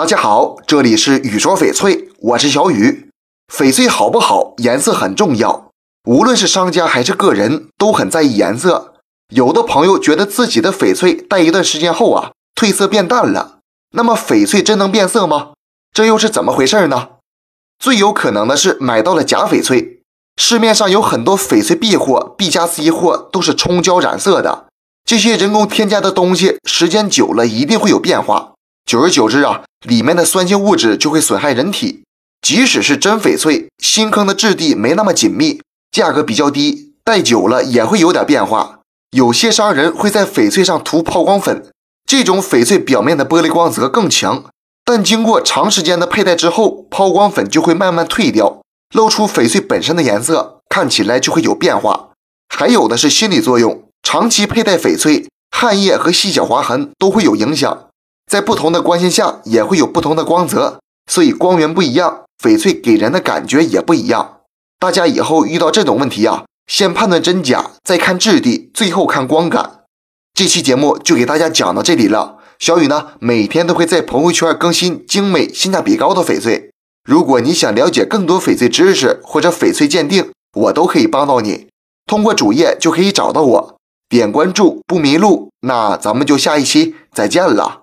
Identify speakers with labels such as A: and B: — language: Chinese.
A: 大家好，这里是雨说翡翠，我是小雨。翡翠好不好，颜色很重要，无论是商家还是个人都很在意颜色。有的朋友觉得自己的翡翠戴一段时间后啊，褪色变淡了。那么翡翠真能变色吗？这又是怎么回事呢？最有可能的是买到了假翡翠。市面上有很多翡翠 B 货、B 加 C 货都是冲胶染色的，这些人工添加的东西时间久了一定会有变化。久而久之啊，里面的酸性物质就会损害人体。即使是真翡翠，新坑的质地没那么紧密，价格比较低，戴久了也会有点变化。有些商人会在翡翠上涂抛光粉，这种翡翠表面的玻璃光泽更强，但经过长时间的佩戴之后，抛光粉就会慢慢退掉，露出翡翠本身的颜色，看起来就会有变化。还有的是心理作用，长期佩戴翡翠，汗液和细小划痕都会有影响。在不同的光线下也会有不同的光泽，所以光源不一样，翡翠给人的感觉也不一样。大家以后遇到这种问题啊，先判断真假，再看质地，最后看光感。这期节目就给大家讲到这里了。小雨呢，每天都会在朋友圈更新精美、性价比高的翡翠。如果你想了解更多翡翠知识或者翡翠鉴定，我都可以帮到你。通过主页就可以找到我，点关注不迷路。那咱们就下一期再见了。